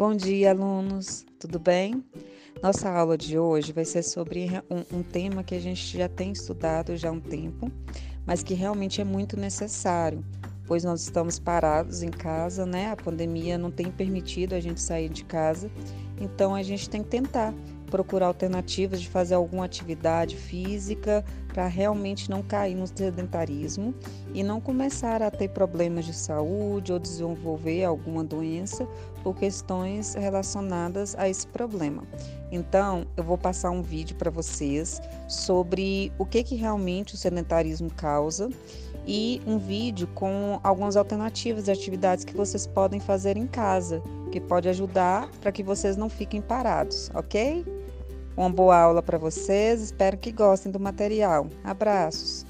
Bom dia, alunos, tudo bem? Nossa aula de hoje vai ser sobre um, um, tema que a gente já tem estudado já há um tempo, mas que realmente é muito necessário, pois nós estamos parados em casa, né? A pandemia não tem permitido a gente sair de casa, então a gente tem que tentar procurar alternativas de fazer alguma atividade física para realmente não cair no sedentarismo e não começar a ter problemas de saúde ou desenvolver alguma doença por questões relacionadas a esse problema. Então, eu vou passar um vídeo para vocês sobre o que, que realmente o sedentarismo causa e um vídeo com algumas alternativas de atividades que vocês podem fazer em casa, que pode ajudar para que vocês não fiquem parados, ok? Uma boa aula para vocês, espero que gostem do material. Abraços!